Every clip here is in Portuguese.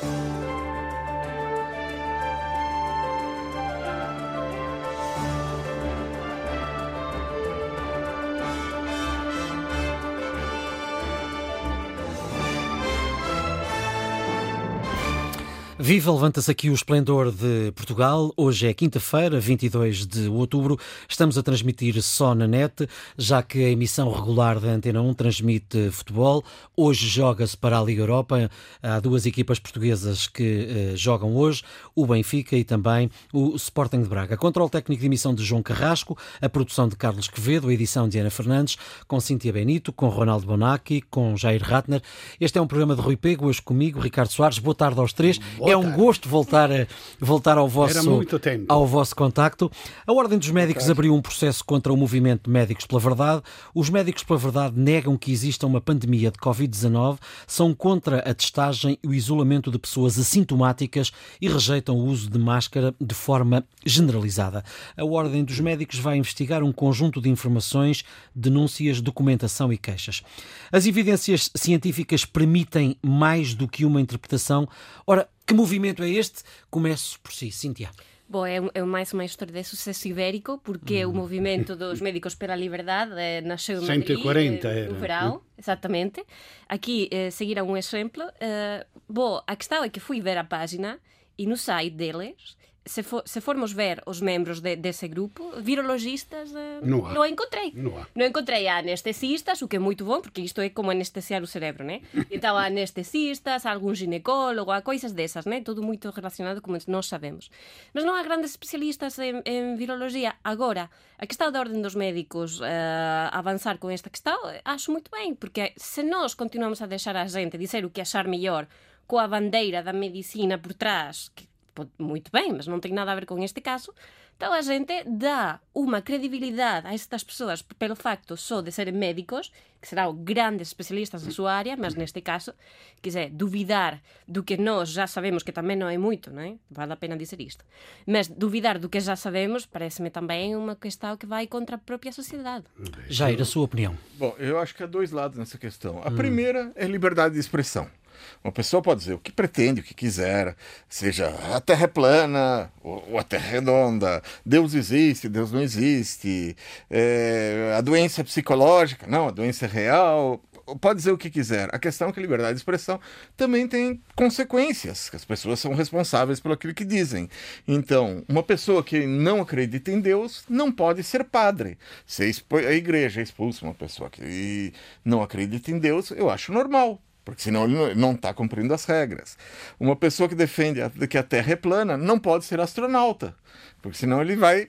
thank you Viva, levanta-se aqui o esplendor de Portugal. Hoje é quinta-feira, 22 de outubro. Estamos a transmitir só na net, já que a emissão regular da Antena 1 transmite futebol. Hoje joga-se para a Liga Europa. Há duas equipas portuguesas que uh, jogam hoje, o Benfica e também o Sporting de Braga. Controle técnico de emissão de João Carrasco, a produção de Carlos Quevedo, a edição de Ana Fernandes, com Cíntia Benito, com Ronaldo Bonacci, com Jair Ratner. Este é um programa de Rui Pego, hoje comigo, Ricardo Soares. Boa tarde aos três. Boa é um gosto voltar, a, voltar ao, vosso, ao vosso contacto. A Ordem dos Médicos abriu um processo contra o movimento Médicos pela Verdade. Os Médicos pela Verdade negam que exista uma pandemia de Covid-19, são contra a testagem e o isolamento de pessoas assintomáticas e rejeitam o uso de máscara de forma generalizada. A Ordem dos Médicos vai investigar um conjunto de informações, denúncias, documentação e queixas. As evidências científicas permitem mais do que uma interpretação. Ora, que movimento é este? Começo por si, Cíntia. Bom, é, é mais uma história de sucesso ibérico, porque o movimento dos médicos pela liberdade eh, nasceu em Madrid, 140 eh, era. no verão, exatamente. Aqui eh, seguirá um exemplo. Eh, bom, a questão é que fui ver a página e no site deles se, for, se formos ver os membros de, desse grupo, virologistas, eh, não, não encontrei. Não, há. não encontrei anestesistas, o que é muito bom, porque isto é como anestesiar o cérebro, né? Então, anestesistas, algum ginecólogo, há coisas dessas, né? Tudo muito relacionado como nós sabemos. Mas não há grandes especialistas em, em virologia. Agora, a questão da ordem dos médicos uh, avançar com esta questão, acho muito bem, porque se nós continuamos a deixar a gente dizer o que achar melhor com a bandeira da medicina por trás, que muito bem, mas não tem nada a ver com este caso. Então a gente dá uma credibilidade a estas pessoas pelo facto só de serem médicos, que serão grandes especialistas na sua área, mas neste caso, quiser duvidar do que nós já sabemos, que também não é muito, não é? Vale a pena dizer isto. Mas duvidar do que já sabemos parece-me também uma questão que vai contra a própria sociedade. Jair, a sua opinião? Bom, eu acho que há dois lados nessa questão. A hum. primeira é liberdade de expressão. Uma pessoa pode dizer o que pretende, o que quiser, seja a Terra é plana ou a Terra é redonda, Deus existe, Deus não existe, é, a doença é psicológica, não, a doença é real. Pode dizer o que quiser. A questão é que a liberdade de expressão também tem consequências, que as pessoas são responsáveis pelo aquilo que dizem. Então, uma pessoa que não acredita em Deus não pode ser padre. Se a igreja expulsa uma pessoa que não acredita em Deus, eu acho normal porque senão ele não está cumprindo as regras. Uma pessoa que defende que a Terra é plana não pode ser astronauta, porque senão ele vai.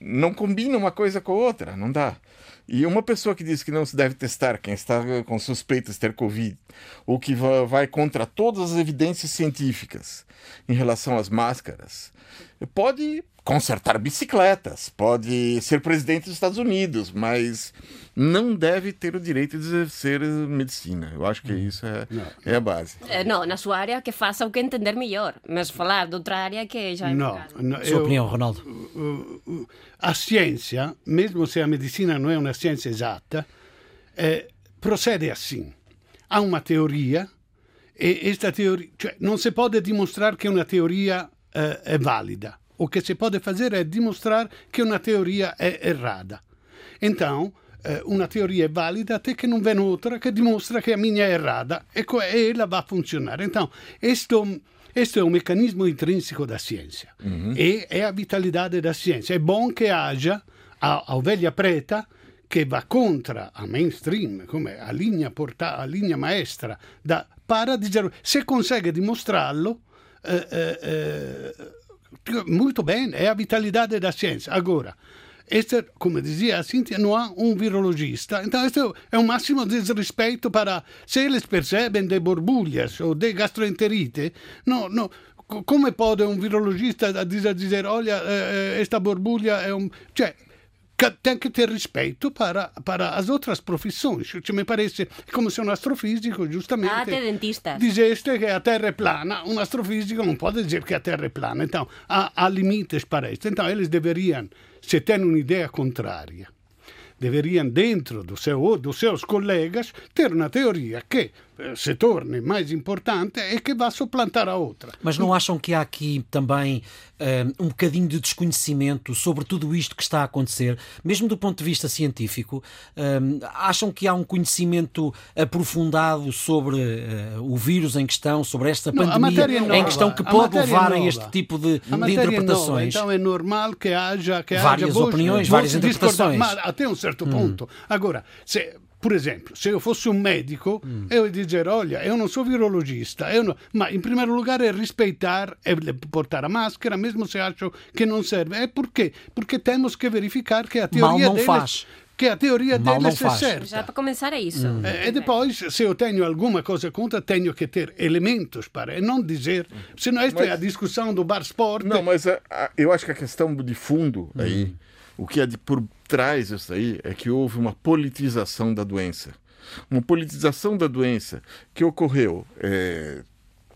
Não combina uma coisa com a outra, não dá. E uma pessoa que diz que não se deve testar quem está com suspeitas de ter Covid, ou que vai contra todas as evidências científicas em relação às máscaras, pode consertar bicicletas, pode ser presidente dos Estados Unidos, mas não deve ter o direito de exercer medicina. Eu acho que hum. isso é, é a base. Eh, não, na sua área que faça o que entender melhor, mas falar de outra área que já é Não, não sua eu, opinião, Ronaldo? A ciência, mesmo se a medicina não é uma ciência exata, eh, procede assim. Há uma teoria e esta teoria, cioè, non si può dimostrare che una teoria eh, è valida o che si può fare è dimostrare che una teoria è errata. Então, eh, una teoria è valida até che non viene outra che dimostra che a minha è errata e, e ela vai funzionare. Então, questo, questo è un meccanismo intrinseco da ciência mm-hmm. e è a vitalidade da ciência. È buono che haja a, a ovelha preta che va contro a mainstream, come a linea, porta, a linea maestra da para dizer, se consegue dimostrarlo, muito bem, é a vitalidade da ciência. Agora, este, como dizia a Cíntia, não há um virologista. Então, este é um máximo desrespeito. Se eles percebem de borbulhas ou de gastroenterite, não, não, como pode um virologista dizer, dizer olha, esta borbulha é um. Cioè, tem que ter respeito para, para as outras profissões. Cioè, me parece come se um astrofísico, justamente. Ah, até dentista. Disseste que a Terra é plana. Um astrofísico não pode dizer que a Terra é plana. Então, há, há limites para isso. Então, eles deveriam, se têm uma ideia contrária, deveriam, dentro do seu, dos seus colegas, ter uma teoria que se torne mais importante é que vá suplantar a outra. Mas não acham que há aqui também um, eh, um bocadinho de desconhecimento sobre tudo isto que está a acontecer, mesmo do ponto de vista científico? Um, acham que há um conhecimento aprofundado sobre uh, o vírus em questão, sobre esta não, pandemia nova, em questão que pode levar a, a este tipo de, de interpretações? Nova, então é normal que haja que várias haja opiniões, várias interpretações. Mas até um certo hum. ponto. Hum. Agora, se por exemplo, se eu fosse um médico, mm. eu ia dizer: olha, eu não sou virologista, não... mas em primeiro lugar é respeitar, é portar a máscara, mesmo se acho que não serve. É porque Porque temos que verificar que a teoria Mal não faz que a teoria Mal deles é certa. Já para começar é isso. Hum. E depois, se eu tenho alguma coisa contra, tenho que ter elementos para, e não dizer, senão esta mas, é a discussão do bar sport. Não, mas a, a, eu acho que a questão de fundo aí, hum. O que é de por traz isso aí é que houve uma politização da doença. Uma politização da doença que ocorreu, é,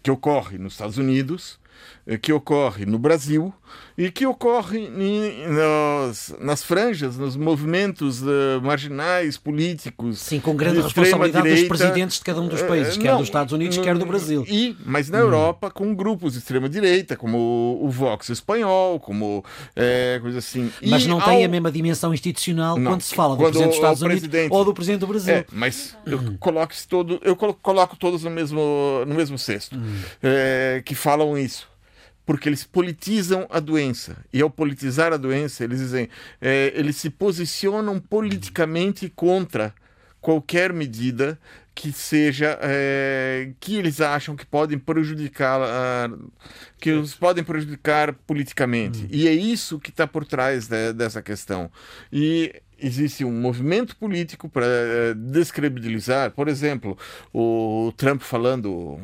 que ocorre nos Estados Unidos, que ocorre no Brasil e que ocorre em, nas, nas franjas, nos movimentos uh, marginais, políticos. Sim, com grande responsabilidade direita, dos presidentes de cada um dos países, uh, quer não, dos Estados Unidos, não, quer do Brasil. E, mas na hum. Europa, com grupos de extrema-direita, como o Vox espanhol, como é, coisa assim. Mas e não ao... tem a mesma dimensão institucional não, quando se fala do presidente dos Estados Unidos ou do presidente do Brasil. É, mas eu coloco todo, eu coloco todos no mesmo, no mesmo cesto, hum. é, que falam isso porque eles politizam a doença. E ao politizar a doença, eles dizem, é, eles se posicionam politicamente contra qualquer medida que seja é, que eles acham que podem prejudicar que os podem prejudicar politicamente hum. e é isso que está por trás de, dessa questão e existe um movimento político para eh, descredibilizar, por exemplo, o Trump falando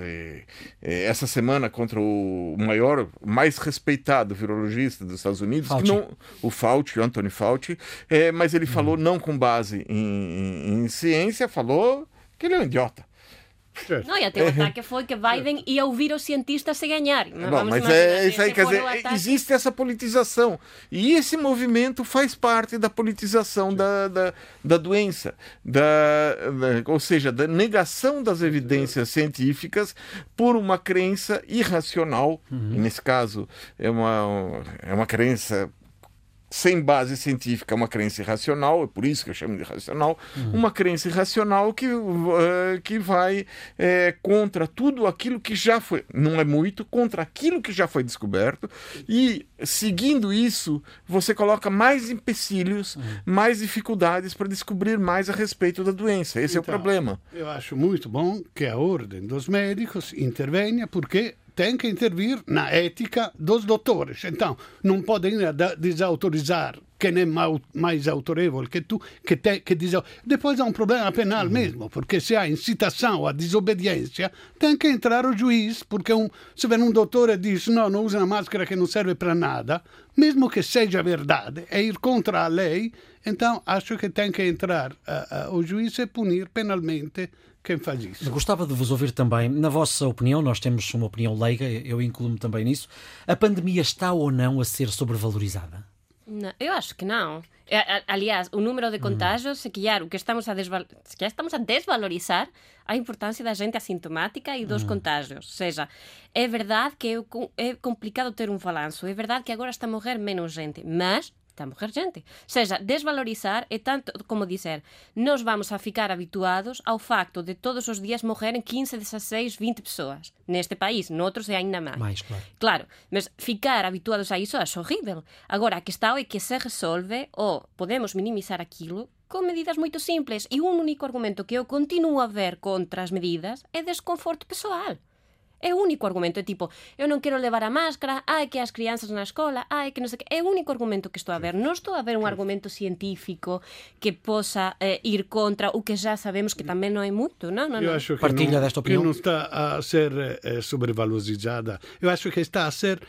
eh, eh, essa semana contra o maior, mais respeitado virologista dos Estados Unidos, não, o Fauci, Anthony Fauci, é, mas ele falou hum. não com base em, em, em ciência, falou que ele é um idiota. Não, e até o ataque foi que Biden ia ouvir os cientistas se ganhar. Não, mas é isso aí, quer dizer, existe essa politização. E esse movimento faz parte da politização da, da, da doença, da, da, ou seja, da negação das evidências científicas por uma crença irracional. Uhum. Nesse caso, é uma, é uma crença sem base científica, uma crença irracional, é por isso que eu chamo de irracional, uhum. uma crença irracional que, uh, que vai é, contra tudo aquilo que já foi, não é muito, contra aquilo que já foi descoberto, e seguindo isso, você coloca mais empecilhos, uhum. mais dificuldades para descobrir mais a respeito da doença. Esse então, é o então, problema. Eu acho muito bom que a ordem dos médicos intervenha, porque tem que intervir na ética dos doutores. Então, não podem desautorizar quem é mais autorevole que tu, que, te, que diz. Depois há um problema penal uhum. mesmo, porque se há incitação à desobediência, tem que entrar o juiz, porque um, se vem um doutor e diz não, não usa uma máscara que não serve para nada, mesmo que seja verdade, é ir contra a lei, então acho que tem que entrar uh, uh, o juiz e punir penalmente quem faz isso. Gostava de vos ouvir também, na vossa opinião, nós temos uma opinião leiga, eu incluo-me também nisso, a pandemia está ou não a ser sobrevalorizada? Não, eu acho que não. Aliás, o número de hum. contágios, hum. que já, o que estamos a, desval que estamos a desvalorizar a importância da gente assintomática e dos hum. contágios. Ou seja, é verdade que é, é complicado ter um balanço, é verdade que agora está a morrer menos gente, mas está a morrer gente. Seja, desvalorizar é tanto como dizer, nós vamos a ficar habituados ao facto de todos os dias morrerem 15, 16, 20 pessoas. Neste país, noutros é ainda máis. Mais, claro. Claro, mas ficar habituados a iso é horrível. Agora, a questão é que se resolve ou podemos minimizar aquilo con medidas moito simples e un único argumento que eu continuo a ver contra as medidas é desconforto pessoal. É o único argumento, é tipo, eu non quero levar a máscara, ai que as crianças na escola, ai que non sei que. É o único argumento que estou a ver. Non estou a ver un argumento científico que possa eh, ir contra o que já sabemos que tamén non é moito, non? non, eu acho que Partilha non, desta opinião. Que non está a ser eh, sobrevalorizada. Eu acho que está a ser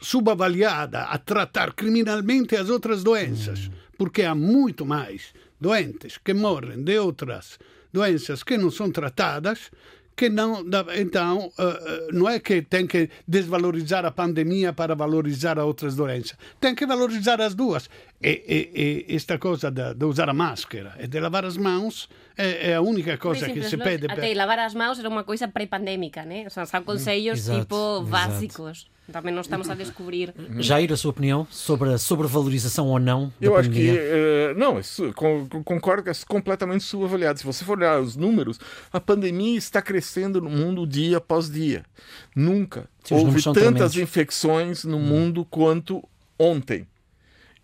subavaliada, a tratar criminalmente as outras doenças, mm. porque há muito mais doentes que morrem de outras doenças que não são tratadas que não. Então, uh, não é que tem que desvalorizar a pandemia para valorizar outras doenças. Tem que valorizar as duas. E, e, e esta cosa de, de, usar a máscara e de lavar as mãos é, é a única coisa que se pede. Até per... lavar as mãos era uma coisa pré-pandémica, né? São conselhos exato, tipo básicos. Exato. Também não estamos a descobrir. Jair, a sua opinião sobre a sobrevalorização ou não da Eu pandemia? acho que, uh, não, isso, concordo que é completamente subavaliado. Se você for olhar os números, a pandemia está crescendo no mundo dia após dia. Nunca Sim, houve tantas tremendos. infecções no hum. mundo quanto ontem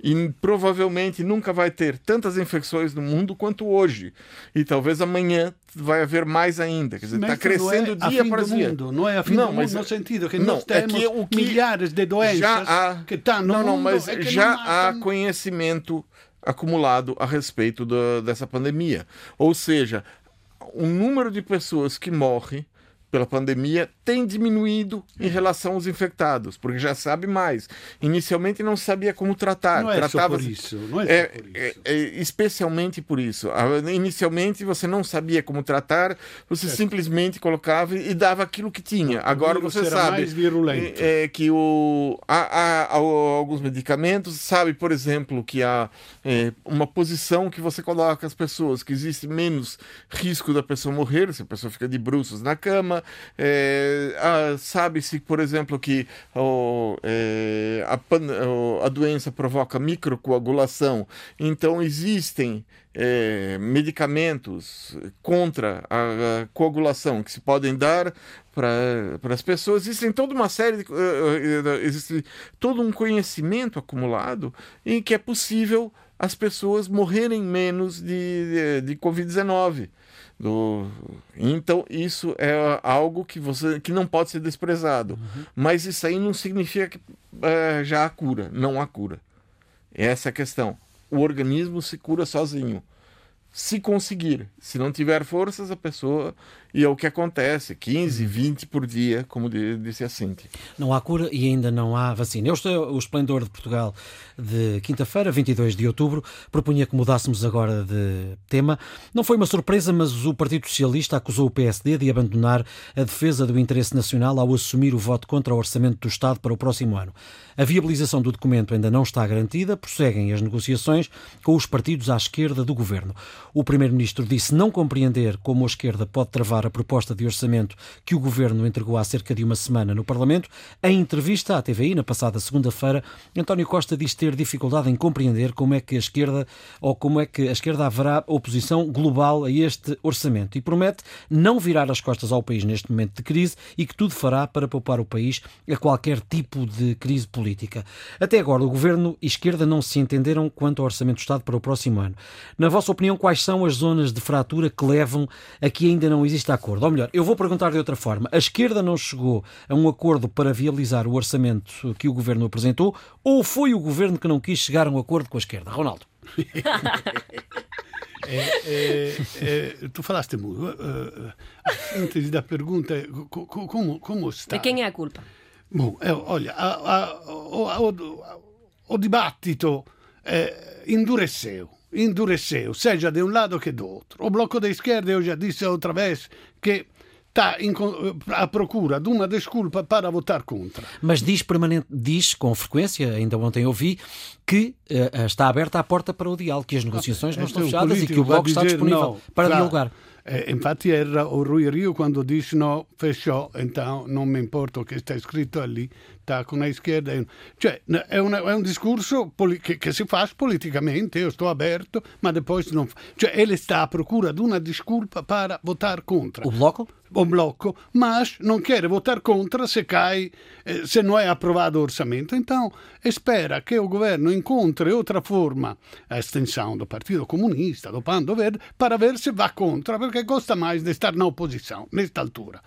e provavelmente nunca vai ter tantas infecções no mundo quanto hoje. E talvez amanhã vai haver mais ainda. Quer dizer, está crescendo é dia para dia. Mundo, não é a fim não, do mundo no sentido que não, nós temos é que o que milhares de doenças há, que estão no não, não, mundo mas já há conhecimento acumulado a respeito do, dessa pandemia. Ou seja, o número de pessoas que morrem pela pandemia tem diminuído em relação aos infectados, porque já sabe mais. Inicialmente não sabia como tratar. Não é Tratava... só por isso. Não é, é, por isso. É, é, especialmente por isso. Inicialmente você não sabia como tratar, você simplesmente colocava e dava aquilo que tinha. Agora você sabe é, que o, há, há, há, alguns medicamentos, sabe, por exemplo, que há é, uma posição que você coloca as pessoas, que existe menos risco da pessoa morrer, se a pessoa fica de bruços na cama, é, ah, Sabe-se, por exemplo, que é, a, a, doença provoca microcoagulação, então existem é, medicamentos contra a, a, coagulação que se podem dar para as pessoas. Existem toda uma série, de, uh, existe todo um conhecimento acumulado em que é possível as pessoas morrerem menos de, de, de Covid-19. Do... Então isso é algo que você que não pode ser desprezado. Uhum. Mas isso aí não significa que é, já há cura. Não há cura. Essa é a questão. O organismo se cura sozinho. Se conseguir. Se não tiver forças, a pessoa e é o que acontece, 15, 20 por dia, como disse a Cintia. Não há cura e ainda não há vacina. Eu estou o Esplendor de Portugal de quinta-feira, 22 de outubro. Propunha que mudássemos agora de tema. Não foi uma surpresa, mas o Partido Socialista acusou o PSD de abandonar a defesa do interesse nacional ao assumir o voto contra o orçamento do Estado para o próximo ano. A viabilização do documento ainda não está garantida, prosseguem as negociações com os partidos à esquerda do governo. O Primeiro-Ministro disse não compreender como a esquerda pode travar a proposta de orçamento que o Governo entregou há cerca de uma semana no Parlamento. Em entrevista à TVI, na passada segunda-feira, António Costa diz ter dificuldade em compreender como é que a esquerda ou como é que a esquerda haverá oposição global a este orçamento e promete não virar as costas ao país neste momento de crise e que tudo fará para poupar o país a qualquer tipo de crise política. Até agora, o Governo e esquerda não se entenderam quanto ao Orçamento do Estado para o próximo ano. Na vossa opinião, quais são as zonas de fratura que levam a que ainda não exista acordo. Ou melhor, eu vou perguntar de outra forma. A esquerda não chegou a um acordo para viabilizar o orçamento que o governo apresentou ou foi o governo que não quis chegar a um acordo com a esquerda? Ronaldo. É, é, é, tu falaste muito. Uh, a síntese da pergunta é como, como está? De quem é a culpa? Bom, olha, a, a, o, o, o, dibattito eh, endureceu endureceu, seja de um lado que do outro. O Bloco da Esquerda, eu já disse outra vez, que está à procura de uma desculpa para votar contra. Mas diz permanente, diz com frequência, ainda ontem ouvi, que uh, está aberta a porta para o diálogo, que as negociações ah, não estão fechadas e que o Bloco está disponível não, para claro. dialogar. Eh, infatti era o Rui Rio quando disse no, fechou, então non mi importa o sta scritto lì, sta con la schierda. Cioè, è, una, è un discorso che, che, si fa politicamente, io sto aperto, ma poi non fa. Cioè, ele sta a procura di una disculpa per votare contro. O Bloco? O Bloco, mas non quer votare contro se cai, eh, se non è approvato l'orçamento. Então, spera che il governo incontri altra forma, a extensão do Partido Comunista, do Pando Verde, para ver se va contro, perché costa mais de estar na oposição, nesta altura.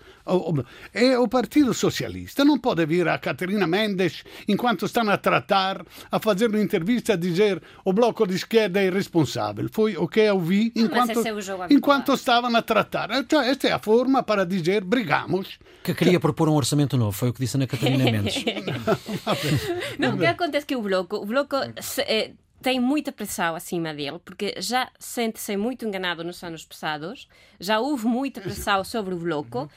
E o Partido Socialista non può vir a Caterina Mendes, enquanto stanno a tratar, a fazer uma entrevista a dizer o bloco di schierda è irresponsabile. Foi o que eu vi enquanto, enquanto stavano a tratar. Cioè, esta é a forma para dizer brigamos. Que queria propor um orçamento novo, foi o que disse Ana Catarina Mendes. não, o que acontece é que o bloco, o bloco se, eh, tem muita pressão acima dele, porque já sente-se muito enganado nos anos passados, já houve muita pressão sobre o bloco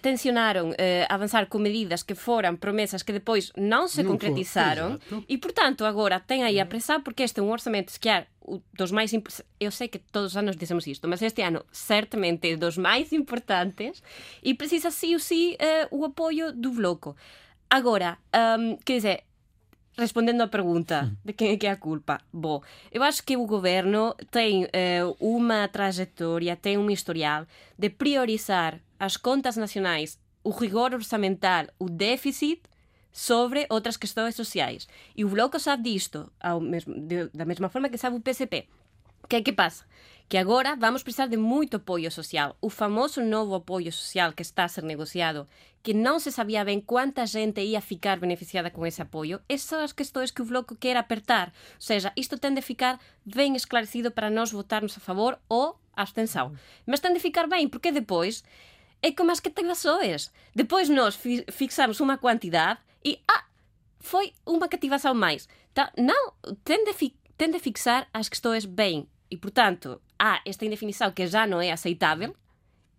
tensionaram eh, avançar com medidas que foram promessas que depois não se não concretizaram for, e, portanto, agora tem aí a pressão porque este é um orçamento, se calhar, dos mais eu sei que todos os anos dizemos isto, mas este ano certamente é dos mais importantes e precisa sim ou sim uh, o apoio do bloco. Agora, um, quer dizer, respondendo à pergunta de quem é que é a culpa, bom, eu acho que o governo tem uh, uma trajetória, tem um historial de priorizar as contas nacionais, o rigor orçamental, o déficit sobre outras questões sociais. E o Bloco sabe disto, mesmo, de, da mesma forma que sabe o PCP. O que é que passa? Que agora vamos precisar de muito apoio social. O famoso novo apoio social que está a ser negociado, que não se sabia bem quanta gente ia ficar beneficiada com esse apoio, essas são as questões que o Bloco quer apertar. Ou seja, isto tem de ficar bem esclarecido para nós votarmos a favor ou abstenção. Mas tem de ficar bem, porque depois é como as cativações. Depois nós fi fixamos uma quantidade e, ah, foi uma cativação mais. Então, não, tem de, tem de fixar as questões bem. E, portanto, há esta indefinição que já não é aceitável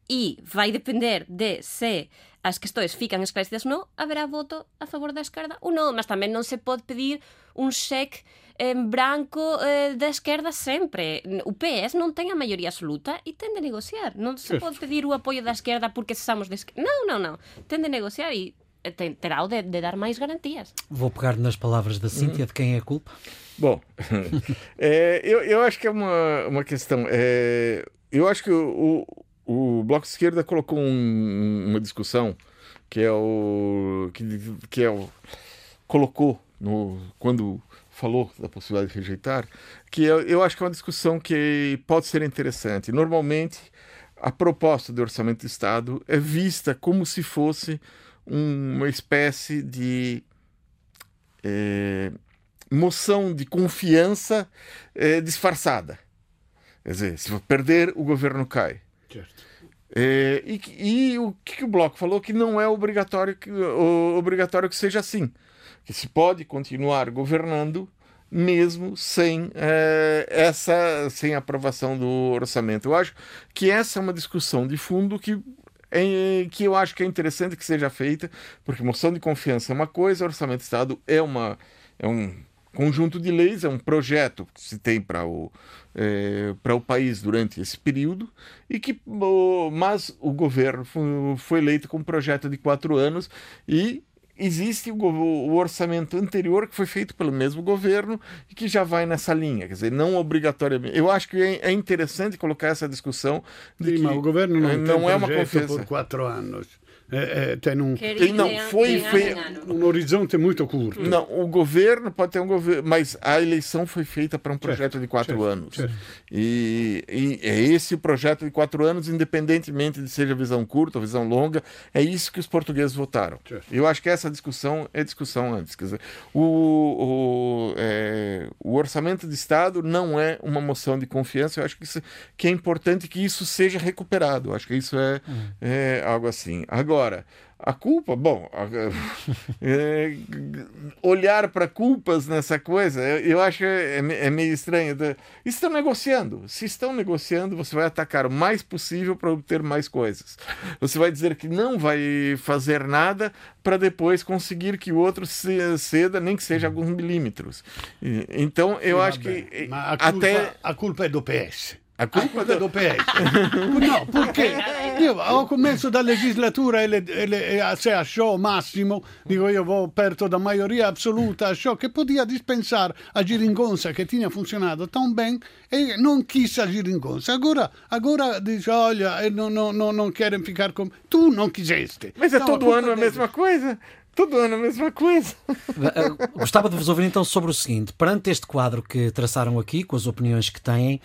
e vai depender de se as questões ficam esclarecidas ou não, haverá voto a favor da esquerda ou não. Mas também não se pode pedir um cheque em branco eh, da esquerda sempre. O PS não tem a maioria absoluta e tem de negociar. Não se pode pedir o apoio da esquerda porque somos de esquerda. Não, não, não. Tem de negociar e tem, terá de, de, dar mais garantias. Vou pegar nas palavras da Cíntia, de quem é a culpa? Bom, é, eu, eu acho que é uma, uma questão. É, eu acho que o, o, o Bloco de Esquerda colocou um, uma discussão que é o. que, que é o. colocou no, quando falou da possibilidade de rejeitar, que eu, eu acho que é uma discussão que pode ser interessante. Normalmente, a proposta de orçamento do Estado é vista como se fosse uma espécie de é, moção de confiança é, disfarçada. Quer dizer, se perder, o governo cai. É, e, e, o que o Bloco falou que não é obrigatório que, o, obrigatório que seja assim. Que se pode continuar governando mesmo sem é, essa sem aprovação do orçamento. Eu acho que essa é uma discussão de fundo que é, que eu acho que é interessante que seja feita, porque moção de confiança é uma coisa, orçamento de Estado é, uma, é um conjunto de leis, é um projeto que se tem para o, é, para o país durante esse período, e que, mas o governo foi eleito com um projeto de quatro anos e existe o, o, orçamento anterior que foi feito pelo mesmo governo e que já vai nessa linha, quer dizer, não obrigatoriamente. Eu acho que é, é interessante colocar essa discussão de Sim, que o governo não, não é uma confiança por quatro anos é, é, tem um, tem, não, foi, foi um horizonte muito curto. Não, o governo pode ter um governo, mas a eleição foi feita para um projeto certo, de quatro certo, anos. Certo. E, e, é esse projeto de quatro anos, independentemente de seja visão curta ou visão longa, é isso que os portugueses votaram. Eu acho que essa discussão é discussão antes. Quer dizer, o, o, é, o orçamento de Estado não é uma moção de confiança. Eu acho que, isso, que é importante que isso seja recuperado. Eu acho que isso é, hum. é algo assim. Agora Agora, a culpa, bom, é, olhar para culpas nessa coisa, eu, eu acho é, é, meio estranho. Estão negociando. Se estão negociando, você vai atacar o mais possível para obter mais coisas. Você vai dizer que não vai fazer nada para depois conseguir que o outro ceda, nem que seja alguns milímetros. Então, eu Sim, acho que. A culpa, até... a culpa é do PS. A culpa é do PS. no, perché io ho começo da legislatura e, le, e, le, e se achou máximo, digo io ho aperto da maioria assoluta, achou che podia dispensar a Giringonza che tinha funzionato tão bem e non quis a Giringonza. Agora, agora dice, olha, non, non, non querem ficar com... Tu não quiseste. Mas é então, todo ano a mesma coisa. Todo ano a mesma coisa. Eh, gostava de vos ouvir então sobre o seguinte: perante este quadro que traçaram aqui, com as opiniões que têm,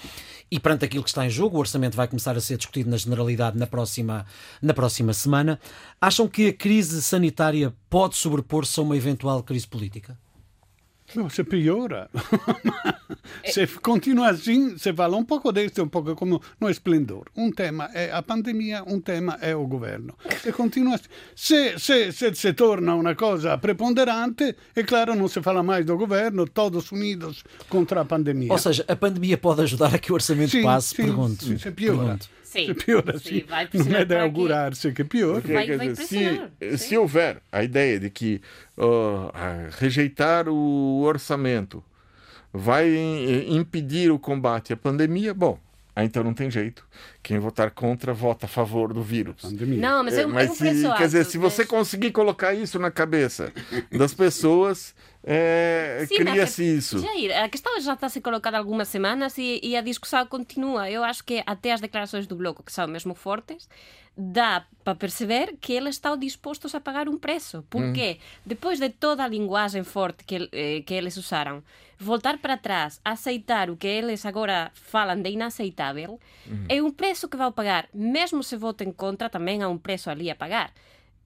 e perante aquilo que está em jogo, o orçamento vai começar a ser discutido na generalidade na próxima, na próxima semana. Acham que a crise sanitária pode sobrepor-se a uma eventual crise política? Se piora. se continua assim, se fala um pouco disso, um pouco como no esplendor. Um tema é a pandemia, um tema é o governo. Se continua assim. Se, se, se, se torna uma coisa preponderante, é claro, não se fala mais do governo, todos unidos contra a pandemia. Ou seja, a pandemia pode ajudar a que o orçamento sim, passe, sim, pergunto. Sim, se piora. Pergunto. Sim. Se piora, sim. Não é de augurar-se que pior. Vai, vai se, se houver a ideia de que uh, rejeitar o orçamento vai impedir o combate à pandemia, bom, então não tem jeito. Quem votar contra vota a favor do vírus. Pandemia. Não, mas, é, um, mas se, quer dizer, se você conseguir colocar isso na cabeça das pessoas, é, cria-se isso. Jair, a questão já está a ser colocada há algumas semanas e, e, a discussão continua. Eu acho que até as declarações do Bloco, que são mesmo fortes, dá para perceber que eles estão dispostos a pagar um preço. Porque hum. depois de toda a linguagem forte que, eh, que eles usaram, voltar para trás, aceitar o que eles agora falam de inaceitável, hum. é um preço que vão pagar. Mesmo se votem contra, também há um preço ali a pagar.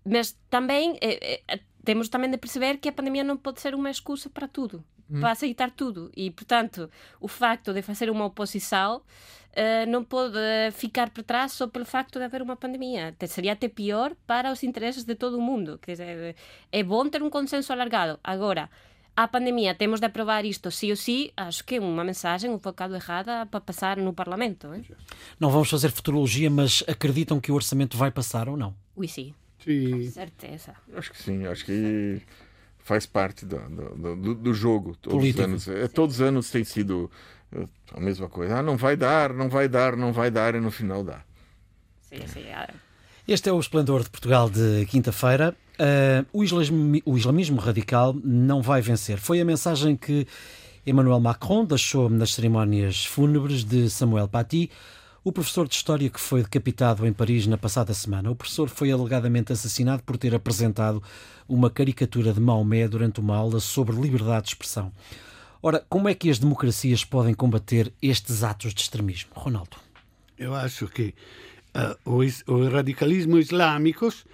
Mas também eh, eh, temos também de perceber que a pandemia não pode ser uma excusa para tudo, hum. para aceitar tudo. E, portanto, o facto de fazer uma oposição uh, não pode ficar para trás só pelo facto de haver uma pandemia. Seria até pior para os interesses de todo o mundo. Quer dizer, é bom ter um consenso alargado. Agora, a pandemia, temos de aprovar isto sim ou sim, acho que é uma mensagem um bocado errada para passar no Parlamento. Hein? Não vamos fazer futurologia, mas acreditam que o orçamento vai passar ou não? Oui, sim. Sim. Certeza. Acho que sim, acho que faz parte do, do, do jogo. Todos Político. os anos. É, todos os anos tem sido eh, a mesma coisa. Ah, não vai dar, não vai dar, não vai dar, e no final dá. Sim, sim. É. Este é o Esplendor de Portugal de quinta-feira. Uh, o, islamismo, o islamismo radical não vai vencer. Foi a mensagem que Emmanuel Macron deixou nas cerimónias fúnebres de Samuel Paty o professor de História que foi decapitado em Paris na passada semana. O professor foi alegadamente assassinado por ter apresentado uma caricatura de Maomé durante uma aula sobre liberdade de expressão. Ora, como é que as democracias podem combater estes atos de extremismo? Ronaldo. Eu acho que uh, os, os radicalismo islâmicos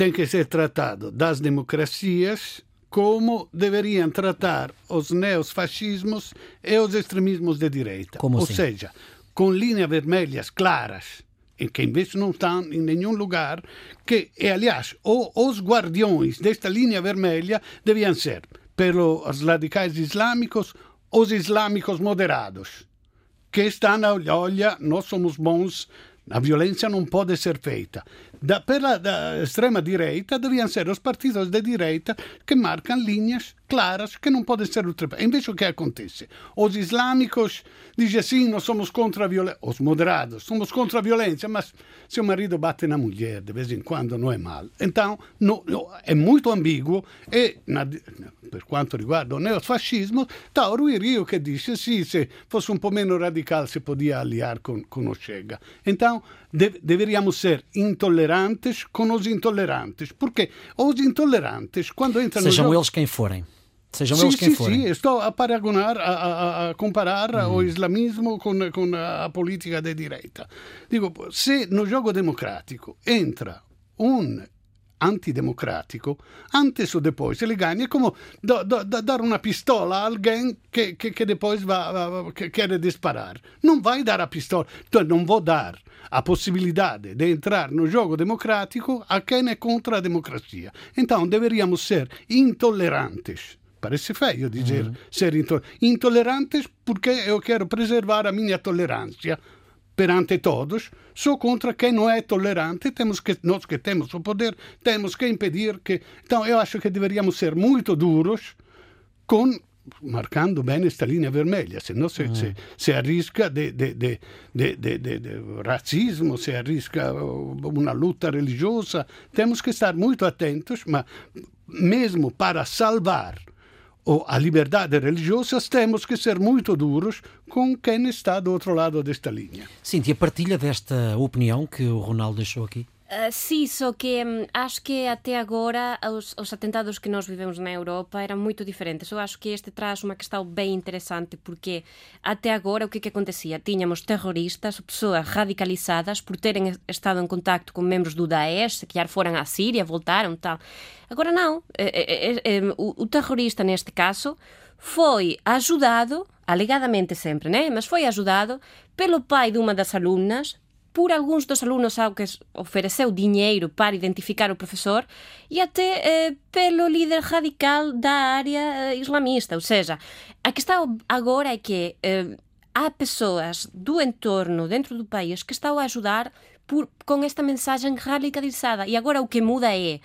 tem que ser tratado das democracias como deveriam tratar os neofascismos e os extremismos de direita. Como Ou assim? seja, com linhas vermelhas claras, em que invece não estão em nenhum lugar, que, e aliás, os guardiões desta linha vermelha deviam ser, pelos radicais islâmicos, os islâmicos moderados, que estão a olha, nós somos bons, a violência não pode ser feita. Da, pela da extrema direita deviam ser os partidos de direita que marcam linhas claras que não podem ser ultrapassadas. Invece o que acontece? Os islâmicos dizem sim, nós somos contra a violência. Os moderados, somos contra a violência, mas se o marido bate na mulher de vez em quando não é mal. Então, no, no, é muito ambíguo e, na, per quanto riguarda o neofascismo, Tauro Rio che dice sì, se fosse un po' meno radicale si podia aliar con, con o Chega. Então, de, deveríamos ser intolerantes com os intolerantes, porque os intolerantes, quando entram Sejam no eles quem forem. Sejam sim, eles quem sim, forem. Sim, estou a paragonar, a, a, a comparar hum. o islamismo com, com a política de direita. Digo, se no jogo democrático entra un antidemocrático, antes ou depois ele ganha. É como do, do, do, dar uma pistola a alguém que, que, que depois va, va, que quer disparar. Não vai dar a pistola. Então, não vou dar a possibilidade de entrar no jogo democrático a quem é contra a democracia. Então, deveríamos ser intolerantes. Parece feio dizer uhum. ser intolerantes porque eu quero preservar a minha tolerância perante todos, só contra quem não é tolerante, temos que, nós que temos o poder, temos que impedir que... Então, eu acho que deveríamos ser muito duros com marcando bem esta linha vermelha, se, mm. se, se arrisca de, de, de, de, racismo, se arrisca uma luta religiosa. Temos que estar muito atentos, mas mesmo para salvar ou a liberdade religiosa, temos que ser muito duros com quem está do outro lado desta linha. Cíntia, partilha desta opinião que o Ronaldo deixou aqui? Uh, sim, só que um, acho que até agora os, os, atentados que nós vivemos na Europa eram muito diferentes. Eu acho que este traz uma questão bem interessante, porque até agora o que, que acontecia? Tínhamos terroristas, pessoas radicalizadas por terem estado em contato com membros do Daesh, que já foram à Síria, voltaram tal. Agora não. É, é, é, o, o terrorista, neste caso, foi ajudado, alegadamente sempre, né? mas foi ajudado pelo pai de uma das alunas, por alguns dos alunos ao que ofereceu dinheiro para identificar o professor e até eh, pelo líder radical da área eh, islamista. Ou seja, a questão agora é que eh, há pessoas do entorno, dentro do país, que estão a ajudar por, com esta mensagem radicalizada. E agora o que muda é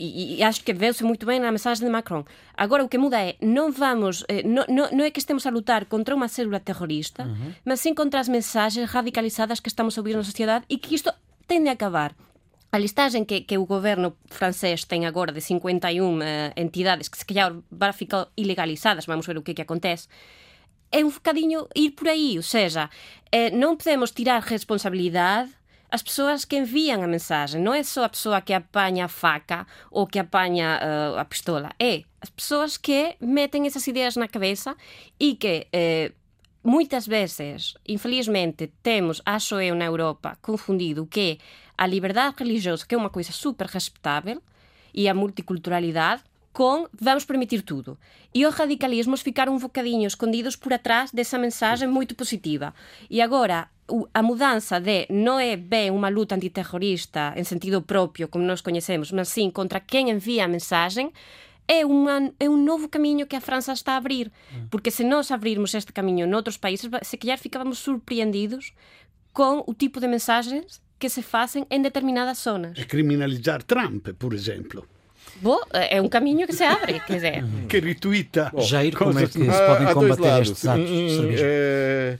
e, e, acho que veio-se muito bem na mensagem de Macron. Agora, o que muda é, não vamos, eh, não, não, não é que estemos a lutar contra uma célula terrorista, uhum. mas sim contra as mensagens radicalizadas que estamos a ouvir na sociedade e que isto tende a acabar. A listagem que, que o governo francês tem agora de 51 uh, eh, entidades que se calhar vão ficar ilegalizadas, vamos ver o que, que acontece, é um bocadinho ir por aí, ou seja, eh, não podemos tirar responsabilidade as pessoas que enviam a mensagem. Não é só a pessoa que apanha a faca ou que apanha uh, a pistola. É as pessoas que metem essas ideias na cabeça e que uh, muitas vezes, infelizmente, temos, acho eu, na Europa, confundido que a liberdade religiosa, que é uma coisa super respeitável, e a multiculturalidade, com vamos permitir tudo. E os radicalismos ficaram um bocadinho escondidos por atrás dessa mensagem muito positiva. E agora a mudança de não é bem uma luta antiterrorista em sentido próprio, como nós conhecemos, mas sim contra quem envia a mensagem, é, uma, é um novo caminho que a França está a abrir. Porque se nós abrirmos este caminho noutros países, se calhar ficávamos surpreendidos com o tipo de mensagens que se fazem em determinadas zonas. É criminalizar Trump, por exemplo. Bom, é um caminho que se abre, quer dizer. que retweeta. Jair, como é que se podem combater estes atos de é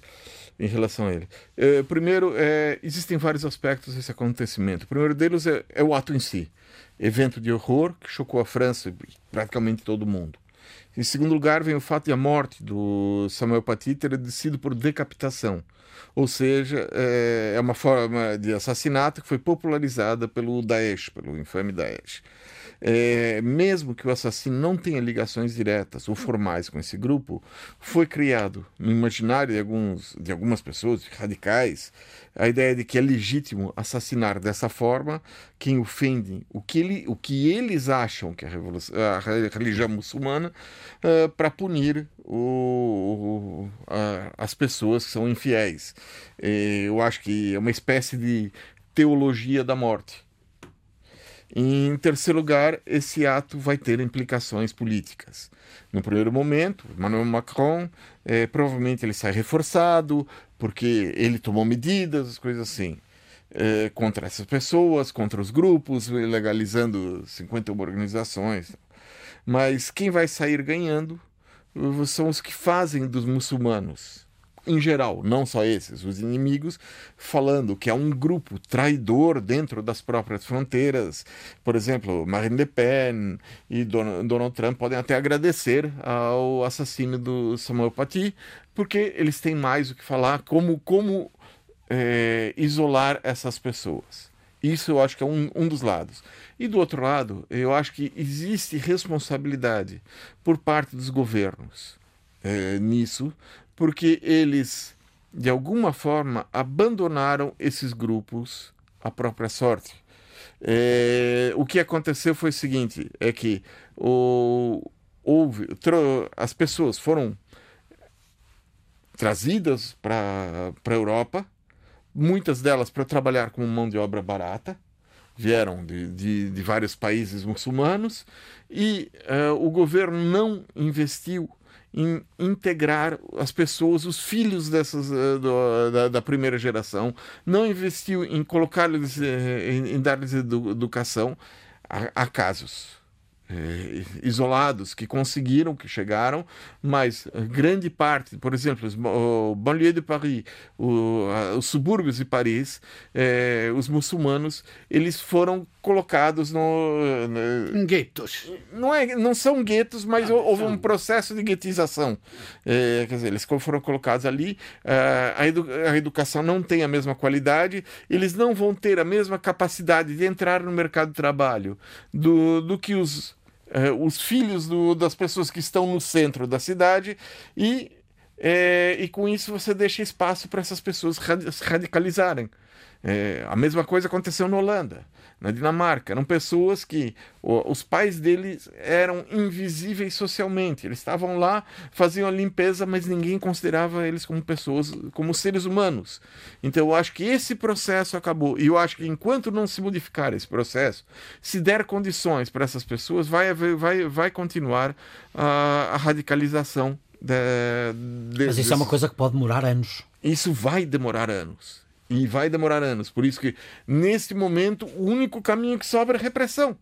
em relação a ele. É, primeiro, é, existem vários aspectos desse acontecimento. O primeiro deles é, é, o ato em si. Evento de horror que chocou a França e praticamente todo mundo. Em segundo lugar, vem o fato de a morte do Samuel Paty ter sido por decapitação. Ou seja, é, é uma forma de assassinato que foi popularizada pelo Daesh, pelo infame Daesh é, mesmo que o assassino não tenha ligações diretas ou formais com esse grupo, foi criado no imaginário de, alguns, de algumas pessoas radicais a ideia de que é legítimo assassinar dessa forma quem ofende o que, ele, o que eles acham que é a, a religião muçulmana uh, para punir o, o, a, as pessoas que são infiéis. eu acho que é uma espécie de teologia da morte em terceiro lugar, esse ato vai ter implicações políticas. No primeiro momento, Emmanuel Macron, é, provavelmente ele sai reforçado, porque ele tomou medidas, coisas assim, é, contra essas pessoas, contra os grupos, legalizando 50 organizações. Mas quem vai sair ganhando são os que fazem dos muçulmanos em geral, não só esses, os inimigos, falando que é um grupo traidor dentro das próprias fronteiras. Por exemplo, Marine Le Pen e Donald Trump podem até agradecer ao assassino do Samuel Paty, porque eles têm mais o que falar, como, como é, isolar essas pessoas. Isso eu acho que é um, um dos lados. E do outro lado, eu acho que existe responsabilidade por parte dos governos é, nisso, porque eles, de alguma forma, abandonaram esses grupos à própria sorte. É, o que aconteceu foi o seguinte: é que o, houve, as pessoas foram trazidas para a Europa, muitas delas para trabalhar como mão de obra barata, vieram de, de, de vários países muçulmanos, e uh, o governo não investiu em integrar as pessoas, os filhos dessas uh, do, da, da, primeira geração, não investiu em colocar-lhes, uh, em, em dar-lhes educação. Há casos é, isolados que conseguiram, que chegaram, mas grande parte, por exemplo, o banlieue de Paris, o, a, os subúrbios de Paris, os muçulmanos, eles foram colocados no, no guetos. Não é, não são guetos, mas ah, houve um processo de guetização. É, quer dizer, eles foram colocados ali. A, edu, a educação não tem a mesma qualidade, eles não vão ter a mesma capacidade de entrar no mercado de trabalho do, do que os uh, os filhos do, das pessoas que estão no centro da cidade e é, e com isso você deixa espaço para essas pessoas se radicalizarem. É, a mesma coisa aconteceu na Holanda, na Dinamarca. Eram pessoas que o, os pais deles eram invisíveis socialmente. Eles estavam lá, faziam a limpeza, mas ninguém considerava eles como pessoas, como seres humanos. Então eu acho que esse processo acabou. E eu acho que enquanto não se modificar esse processo, se der condições para essas pessoas, vai, vai, vai continuar a, a radicalização. De, de, mas isso é uma coisa que pode demorar anos. Isso vai demorar anos. E vai demorar anos. Por isso que, neste momento, o único caminho que sobra é repressão.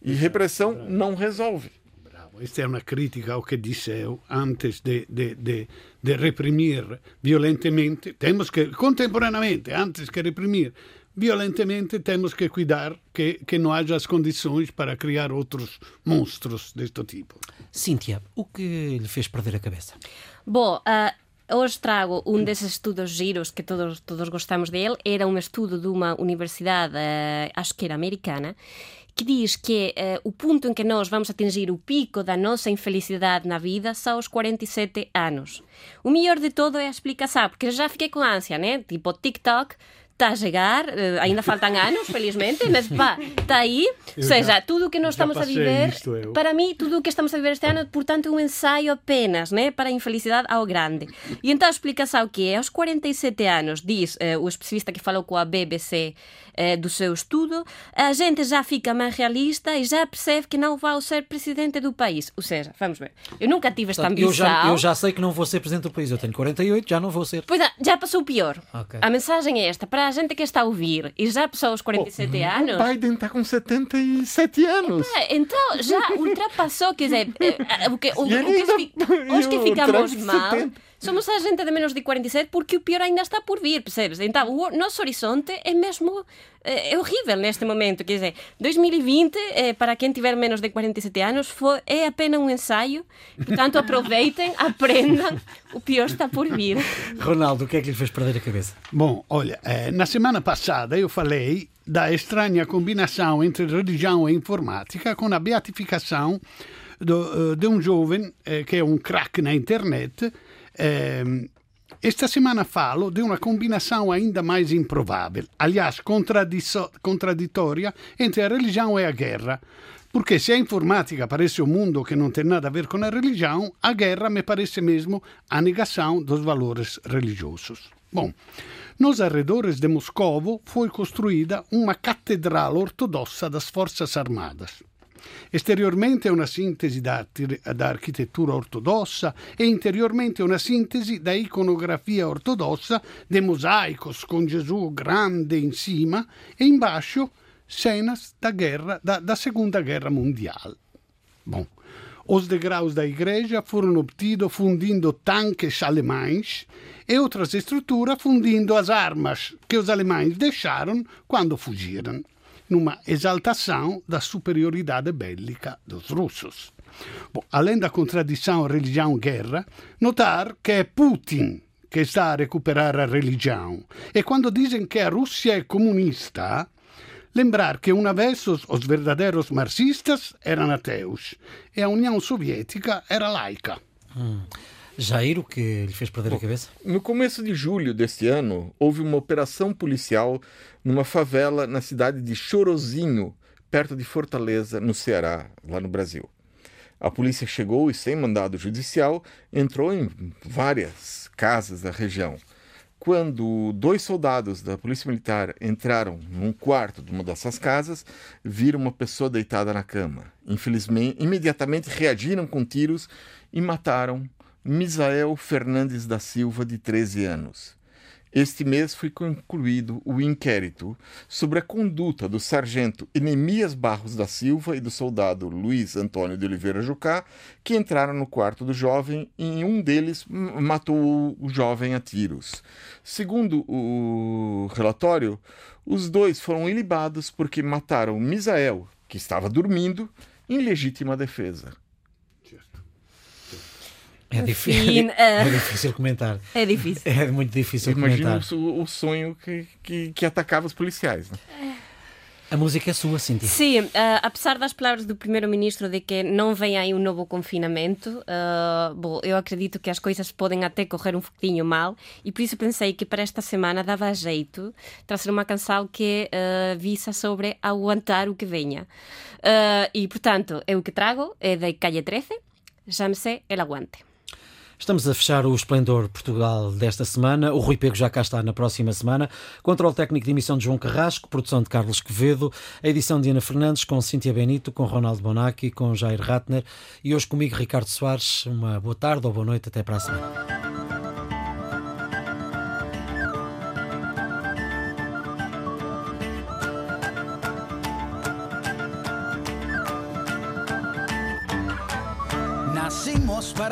E repressão não resolve. Bravo. Esta é uma crítica ao que disse eu antes de, de, de, de reprimir violentemente. Temos que, contemporaneamente, antes que reprimir violentemente, temos que cuidar que, que não haja as condições para criar outros monstros deste tipo. Cíntia, o que lhe fez perder a cabeça? Bom, uh, Hoje trago um desses estudos giros que todos, todos gostamos dele. Era um estudo de uma universidade, uh, acho que era americana, que diz que uh, o ponto em que nós vamos atingir o pico da nossa infelicidade na vida são aos 47 anos. O melhor de todo é a explicação, porque já fiquei com ânsia, né? Tipo, TikTok está a chegar, uh, ainda faltam anos, felizmente, mas pá, está aí. Ou seja, tudo o que nós estamos a viver, para mim, tudo o que estamos a viver este ano, portanto, é um ensaio apenas, né, para a infelicidade ao grande. E então a explicação que é, aos 47 anos, diz uh, o especialista que falou com a BBC uh, eh, do seu estudo, a gente já fica mais realista e já percebe que não vai ser presidente do país. Ou seja, vamos ver, eu nunca tive esta ambição. Eu já, eu já sei que não vou ser presidente do país, eu tenho 48, já não vou ser. Pois é, já passou o pior. Okay. A mensagem é esta, para a gente que está a ouvir e já passou os 47 oh, anos. O Biden está com 77 anos. então já ultrapassou, quer dizer, eh, eh, o que, o, o que, os que ficamos mal. 70 somos a gente de menos de 47 porque o pior ainda está por vir, percebes? Então, o nosso horizonte é mesmo é, é horrível neste momento, quer dizer, 2020, é, para quem tiver menos de 47 anos, foi, é apenas um ensaio, portanto aproveitem, aprendam, o pior está por vir. Ronaldo, o que é que lhe fez perder a cabeça? Bom, olha, eh, na semana passada eu falei da estranha combinação entre religião e informática com a beatificação do, de um jovem eh, que é um crack na internet eh, esta semana falo de uma combinação ainda mais improvável, aliás, contraditória, entre a religião e a guerra. Porque se a informática parece um mundo que não tem nada a ver com a religião, a guerra me parece mesmo a negação dos valores religiosos. Bom, nos arredores de Moscovo foi construída uma catedral ortodossa das Forças Armadas. Esteriormente è una sintesi da, da architettura ortodossa e interiormente una sintesi da iconografia ortodossa de mosaicos con Gesù grande in cima e in baixo cenas da guerra da, da Segunda Guerra Mundial. Os degraus da igreja foram obtidos fundindo tanques alemães e outras estruturas fundindo as armas que os alemães deixaram quando fugiram numa exaltação da superioridade bélica dos russos. Bom, além da contradição religião-guerra, notar que é Putin que está a recuperar a religião. E quando dizem que a Rússia é comunista, lembrar que uma vez os, os verdadeiros marxistas eram ateus e a União Soviética era laica. Hum. Jair, o que lhe fez perder Bom, a cabeça? No começo de julho deste ano, houve uma operação policial numa favela na cidade de Chorozinho, perto de Fortaleza, no Ceará, lá no Brasil. A polícia chegou e, sem mandado judicial, entrou em várias casas da região. Quando dois soldados da Polícia Militar entraram num quarto de uma dessas casas, viram uma pessoa deitada na cama. Infelizmente, imediatamente reagiram com tiros e mataram Misael Fernandes da Silva, de 13 anos. Este mês foi concluído o inquérito sobre a conduta do sargento Enemias Barros da Silva e do soldado Luiz Antônio de Oliveira Jucá, que entraram no quarto do jovem e um deles matou o jovem a tiros. Segundo o relatório, os dois foram ilibados porque mataram Misael, que estava dormindo, em legítima defesa. É, difícil, é, é difícil comentar. É difícil. É muito difícil Imagina o, o, sonho que, que, que, atacava os policiais. Né? A música é sua, Cintia. Sim, uh, apesar das palavras do primeiro-ministro de que não vem aí um novo confinamento, uh, bom, eu acredito que as coisas podem até correr um pouquinho mal e por isso pensei que para esta semana dava jeito trazer uma canção que uh, visa sobre aguantar o que venha. e, portanto, eu que trago é de Calle 13, chama-se El Aguante. Estamos a fechar o Esplendor Portugal desta semana. O Rui Pego já cá está na próxima semana. Controle técnico de emissão de João Carrasco, produção de Carlos Quevedo, a edição de Ana Fernandes com Cíntia Benito, com Ronaldo Bonacci, com Jair Ratner e hoje comigo Ricardo Soares. Uma boa tarde ou boa noite. Até para a semana.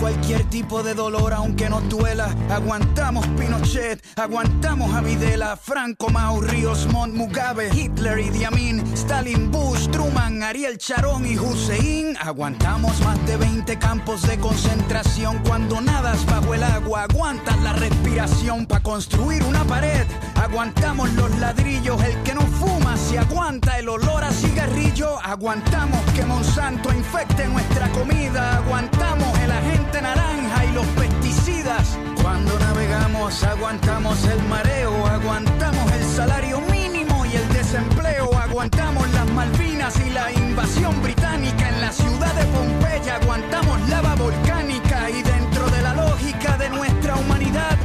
cualquier tipo de dolor aunque nos duela. Aguantamos Pinochet, aguantamos a Videla, Franco, Mau, Ríos, Montt, Mugabe, Hitler, y Amin, Stalin, Bush, Truman, Ariel Charón y Hussein. Aguantamos más de 20 campos de concentración cuando nadas bajo el agua. Aguantas la respiración para construir una pared. Aguantamos los ladrillos, el que no fuma se aguanta el olor a cigarrillo. Aguantamos que Monsanto infecte nuestra comida. Aguantamos el agente naranja y los pesticidas. Cuando navegamos aguantamos el mareo, aguantamos el salario mínimo y el desempleo, aguantamos las Malvinas y la invasión británica en la ciudad de Pompeya, aguantamos lava volcánica y dentro de la lógica de nuestra humanidad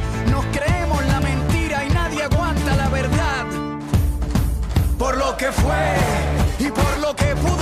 Por lo que fue y por lo que pudo